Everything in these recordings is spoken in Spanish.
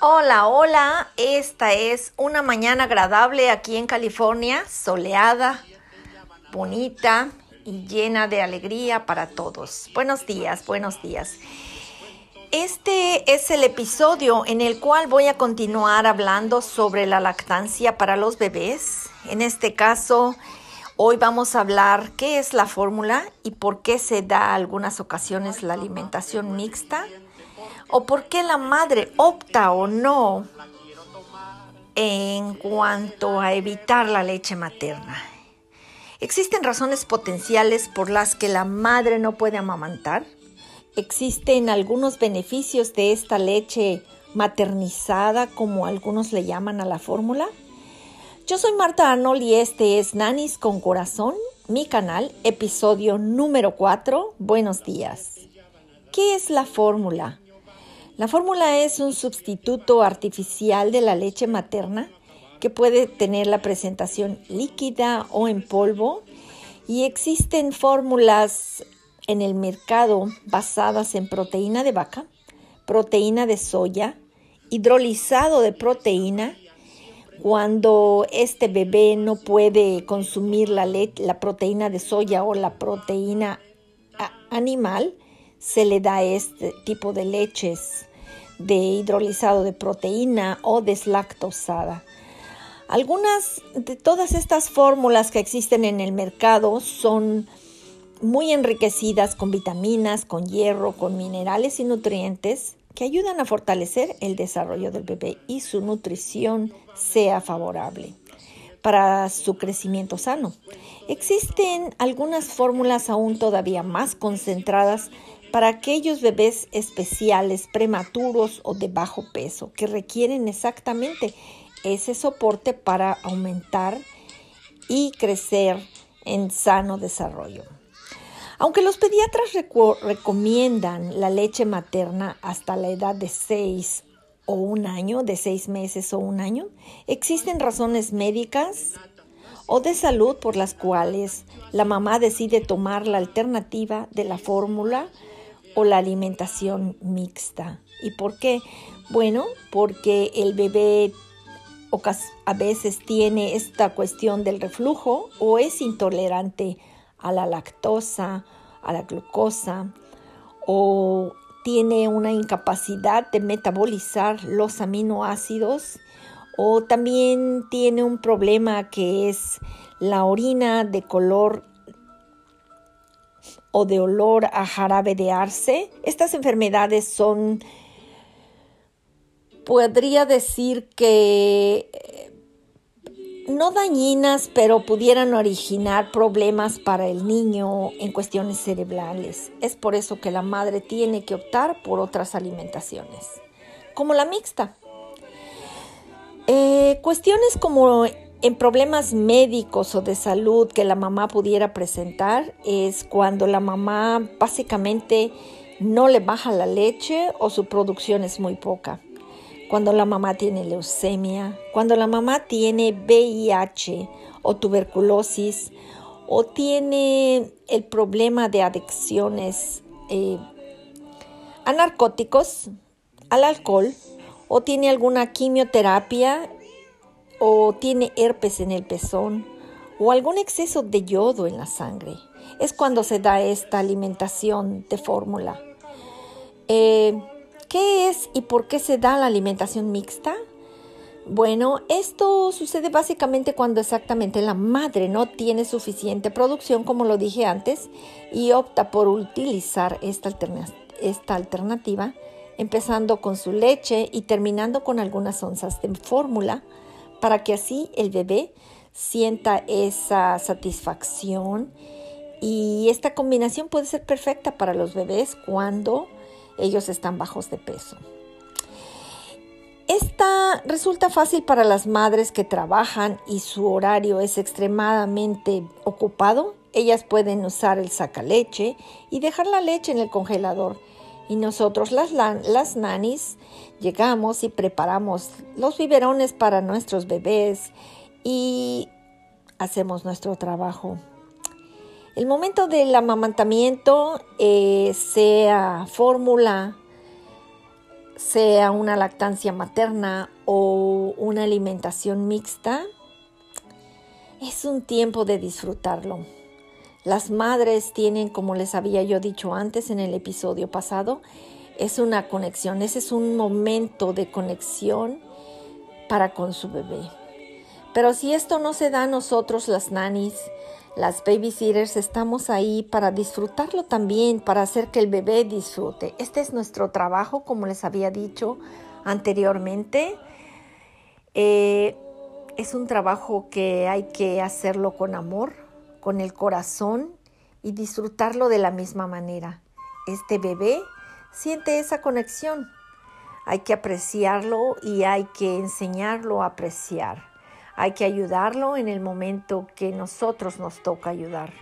Hola, hola, esta es una mañana agradable aquí en California, soleada, bonita y llena de alegría para todos. Buenos días, buenos días. Este es el episodio en el cual voy a continuar hablando sobre la lactancia para los bebés. En este caso, hoy vamos a hablar qué es la fórmula y por qué se da algunas ocasiones la alimentación mixta o por qué la madre opta o no en cuanto a evitar la leche materna. Existen razones potenciales por las que la madre no puede amamantar. Existen algunos beneficios de esta leche maternizada, como algunos le llaman a la fórmula. Yo soy Marta Arnold y este es Nanis con Corazón, mi canal, episodio número 4. Buenos días. ¿Qué es la fórmula? La fórmula es un sustituto artificial de la leche materna que puede tener la presentación líquida o en polvo y existen fórmulas en el mercado basadas en proteína de vaca, proteína de soya, hidrolizado de proteína. Cuando este bebé no puede consumir la, la proteína de soya o la proteína animal, se le da este tipo de leches de hidrolizado de proteína o deslactosada. Algunas de todas estas fórmulas que existen en el mercado son muy enriquecidas con vitaminas, con hierro, con minerales y nutrientes que ayudan a fortalecer el desarrollo del bebé y su nutrición sea favorable para su crecimiento sano. Existen algunas fórmulas aún todavía más concentradas para aquellos bebés especiales, prematuros o de bajo peso, que requieren exactamente ese soporte para aumentar y crecer en sano desarrollo. Aunque los pediatras recomiendan la leche materna hasta la edad de 6 o un año, de 6 meses o un año, existen razones médicas o de salud por las cuales la mamá decide tomar la alternativa de la fórmula o la alimentación mixta. ¿Y por qué? Bueno, porque el bebé a veces tiene esta cuestión del reflujo o es intolerante a la lactosa, a la glucosa o tiene una incapacidad de metabolizar los aminoácidos o también tiene un problema que es la orina de color o de olor a jarabe de arce. Estas enfermedades son, podría decir que eh, no dañinas, pero pudieran originar problemas para el niño en cuestiones cerebrales. Es por eso que la madre tiene que optar por otras alimentaciones, como la mixta. Eh, cuestiones como en problemas médicos o de salud que la mamá pudiera presentar es cuando la mamá básicamente no le baja la leche o su producción es muy poca. Cuando la mamá tiene leucemia, cuando la mamá tiene VIH o tuberculosis o tiene el problema de adicciones eh, a narcóticos, al alcohol o tiene alguna quimioterapia o tiene herpes en el pezón o algún exceso de yodo en la sangre. Es cuando se da esta alimentación de fórmula. Eh, ¿Qué es y por qué se da la alimentación mixta? Bueno, esto sucede básicamente cuando exactamente la madre no tiene suficiente producción, como lo dije antes, y opta por utilizar esta, esta alternativa, empezando con su leche y terminando con algunas onzas de fórmula para que así el bebé sienta esa satisfacción y esta combinación puede ser perfecta para los bebés cuando ellos están bajos de peso. Esta resulta fácil para las madres que trabajan y su horario es extremadamente ocupado. Ellas pueden usar el sacaleche y dejar la leche en el congelador y nosotros las, las nanis llegamos y preparamos los biberones para nuestros bebés y hacemos nuestro trabajo. El momento del amamantamiento, eh, sea fórmula, sea una lactancia materna o una alimentación mixta, es un tiempo de disfrutarlo. Las madres tienen, como les había yo dicho antes en el episodio pasado, es una conexión, ese es un momento de conexión para con su bebé. Pero si esto no se da a nosotros, las nannies, las babysitters, estamos ahí para disfrutarlo también, para hacer que el bebé disfrute. Este es nuestro trabajo, como les había dicho anteriormente. Eh, es un trabajo que hay que hacerlo con amor, con el corazón y disfrutarlo de la misma manera. Este bebé siente esa conexión. Hay que apreciarlo y hay que enseñarlo a apreciar. Hay que ayudarlo en el momento que nosotros nos toca ayudar.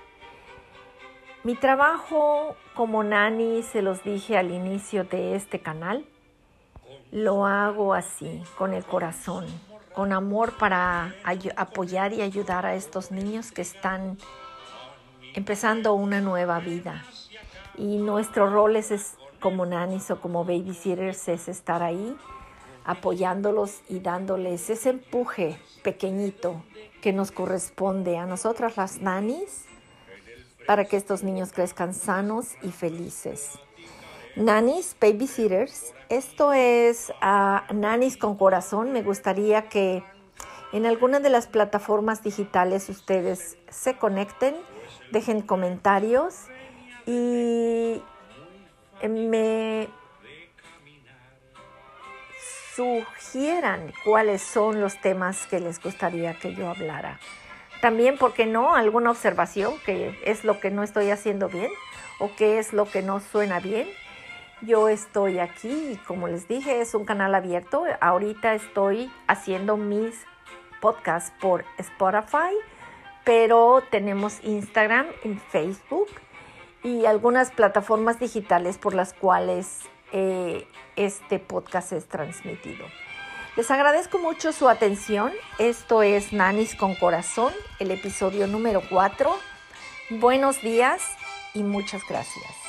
Mi trabajo como nani, se los dije al inicio de este canal, lo hago así, con el corazón, con amor para apoyar y ayudar a estos niños que están empezando una nueva vida. Y nuestro rol es, como nanis o como babysitters es estar ahí apoyándolos y dándoles ese empuje pequeñito que nos corresponde a nosotras las nanis para que estos niños crezcan sanos y felices. Nannies, babysitters, esto es a Nannies con corazón. Me gustaría que en alguna de las plataformas digitales ustedes se conecten, dejen comentarios y me sugieran cuáles son los temas que les gustaría que yo hablara. También, ¿por qué no? Alguna observación que es lo que no estoy haciendo bien o qué es lo que no suena bien. Yo estoy aquí y como les dije, es un canal abierto. Ahorita estoy haciendo mis podcasts por Spotify, pero tenemos Instagram y Facebook y algunas plataformas digitales por las cuales eh, este podcast es transmitido. Les agradezco mucho su atención. Esto es Nanis con Corazón, el episodio número 4. Buenos días y muchas gracias.